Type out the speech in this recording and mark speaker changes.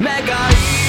Speaker 1: Mega